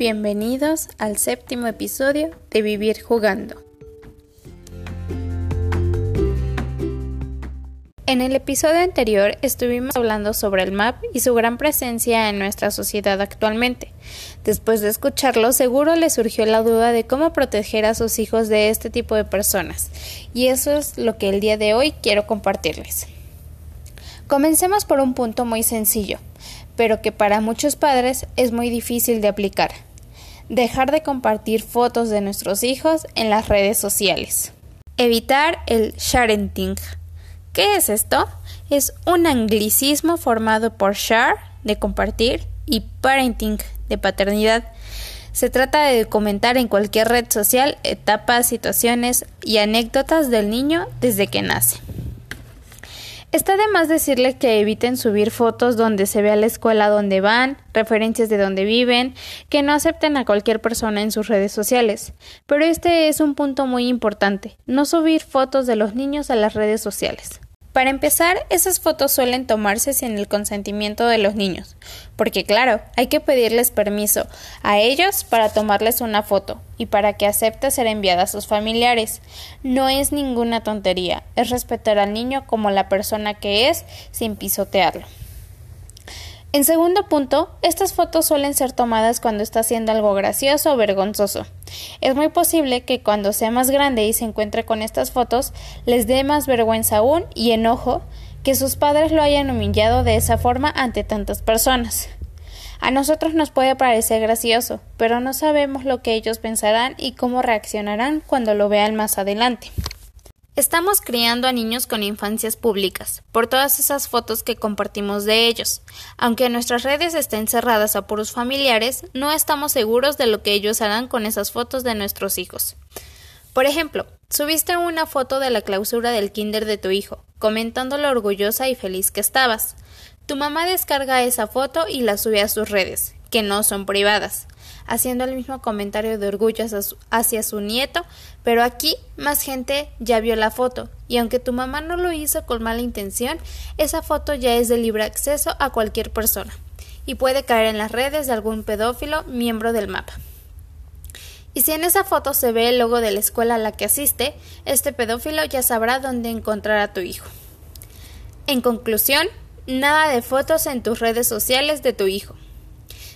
Bienvenidos al séptimo episodio de Vivir Jugando. En el episodio anterior estuvimos hablando sobre el MAP y su gran presencia en nuestra sociedad actualmente. Después de escucharlo, seguro le surgió la duda de cómo proteger a sus hijos de este tipo de personas, y eso es lo que el día de hoy quiero compartirles. Comencemos por un punto muy sencillo, pero que para muchos padres es muy difícil de aplicar. Dejar de compartir fotos de nuestros hijos en las redes sociales. Evitar el sharenting ¿Qué es esto? Es un anglicismo formado por share, de compartir, y parenting, de paternidad. Se trata de comentar en cualquier red social etapas, situaciones y anécdotas del niño desde que nace. Está de más decirle que eviten subir fotos donde se vea la escuela donde van, referencias de donde viven, que no acepten a cualquier persona en sus redes sociales. Pero este es un punto muy importante, no subir fotos de los niños a las redes sociales. Para empezar, esas fotos suelen tomarse sin el consentimiento de los niños, porque claro, hay que pedirles permiso a ellos para tomarles una foto y para que acepte ser enviada a sus familiares. No es ninguna tontería, es respetar al niño como la persona que es sin pisotearlo. En segundo punto, estas fotos suelen ser tomadas cuando está haciendo algo gracioso o vergonzoso. Es muy posible que cuando sea más grande y se encuentre con estas fotos les dé más vergüenza aún y enojo que sus padres lo hayan humillado de esa forma ante tantas personas. A nosotros nos puede parecer gracioso, pero no sabemos lo que ellos pensarán y cómo reaccionarán cuando lo vean más adelante. Estamos criando a niños con infancias públicas, por todas esas fotos que compartimos de ellos. Aunque nuestras redes estén cerradas a puros familiares, no estamos seguros de lo que ellos harán con esas fotos de nuestros hijos. Por ejemplo, subiste una foto de la clausura del kinder de tu hijo, comentando lo orgullosa y feliz que estabas. Tu mamá descarga esa foto y la sube a sus redes, que no son privadas haciendo el mismo comentario de orgullo hacia su, nieto, pero aquí más gente ya vio la foto, y aunque tu mamá no lo hizo con mala intención, esa foto ya es de libre acceso a cualquier persona, y puede caer en las redes de algún pedófilo miembro del mapa. Y si en esa foto se ve el logo de la escuela a la que asiste, este pedófilo ya sabrá dónde encontrar a tu hijo. En conclusión, nada de fotos en tus redes sociales de tu hijo.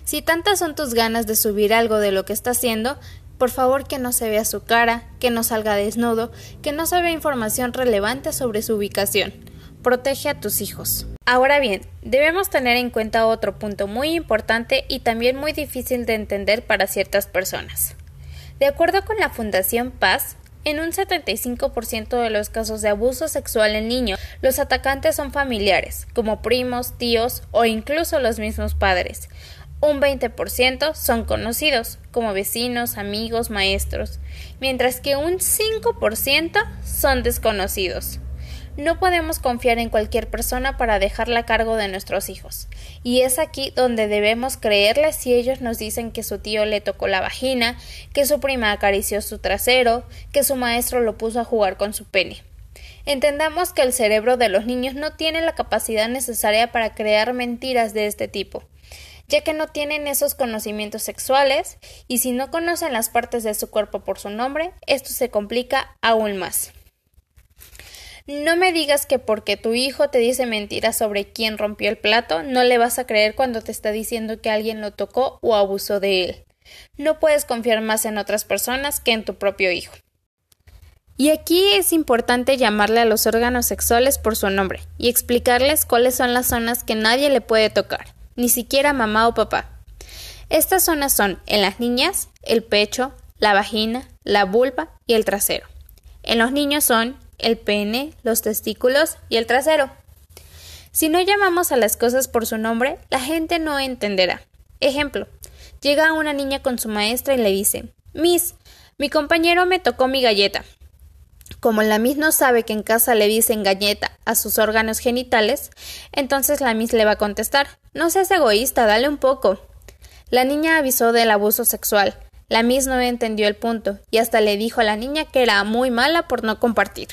Si tantas son tus ganas de subir algo de lo que está haciendo, por favor que no se vea su cara, que no salga desnudo, que no se vea información relevante sobre su ubicación. Protege a tus hijos. Ahora bien, debemos tener en cuenta otro punto muy importante y también muy difícil de entender para ciertas personas. De acuerdo con la Fundación Paz, en un 75% de los casos de abuso sexual en niños, los atacantes son familiares, como primos, tíos o incluso los mismos padres un 20% son conocidos, como vecinos, amigos, maestros, mientras que un 5% son desconocidos. No podemos confiar en cualquier persona para dejarla a cargo de nuestros hijos, y es aquí donde debemos creerles si ellos nos dicen que su tío le tocó la vagina, que su prima acarició su trasero, que su maestro lo puso a jugar con su pene. Entendamos que el cerebro de los niños no tiene la capacidad necesaria para crear mentiras de este tipo ya que no tienen esos conocimientos sexuales y si no conocen las partes de su cuerpo por su nombre, esto se complica aún más. No me digas que porque tu hijo te dice mentiras sobre quién rompió el plato, no le vas a creer cuando te está diciendo que alguien lo tocó o abusó de él. No puedes confiar más en otras personas que en tu propio hijo. Y aquí es importante llamarle a los órganos sexuales por su nombre y explicarles cuáles son las zonas que nadie le puede tocar ni siquiera mamá o papá. Estas zonas son en las niñas el pecho, la vagina, la vulva y el trasero. En los niños son el pene, los testículos y el trasero. Si no llamamos a las cosas por su nombre, la gente no entenderá. Ejemplo, llega una niña con su maestra y le dice Miss, mi compañero me tocó mi galleta. Como la Miss no sabe que en casa le dicen galleta a sus órganos genitales, entonces la Miss le va a contestar No seas egoísta, dale un poco. La niña avisó del abuso sexual. La Miss no entendió el punto y hasta le dijo a la niña que era muy mala por no compartir.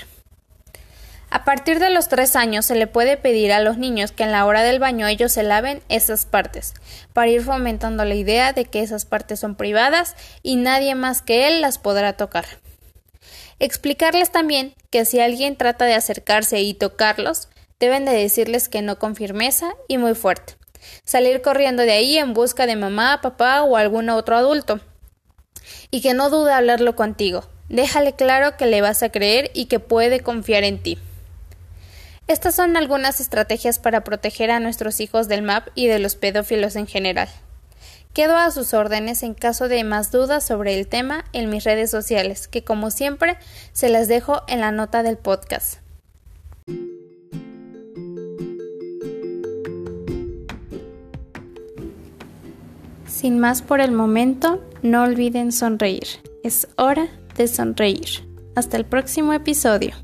A partir de los tres años se le puede pedir a los niños que en la hora del baño ellos se laven esas partes, para ir fomentando la idea de que esas partes son privadas y nadie más que él las podrá tocar. Explicarles también que si alguien trata de acercarse y tocarlos, deben de decirles que no con firmeza y muy fuerte. Salir corriendo de ahí en busca de mamá, papá o algún otro adulto. Y que no dude hablarlo contigo. Déjale claro que le vas a creer y que puede confiar en ti. Estas son algunas estrategias para proteger a nuestros hijos del MAP y de los pedófilos en general. Quedo a sus órdenes en caso de más dudas sobre el tema en mis redes sociales, que como siempre se las dejo en la nota del podcast. Sin más por el momento, no olviden sonreír. Es hora de sonreír. Hasta el próximo episodio.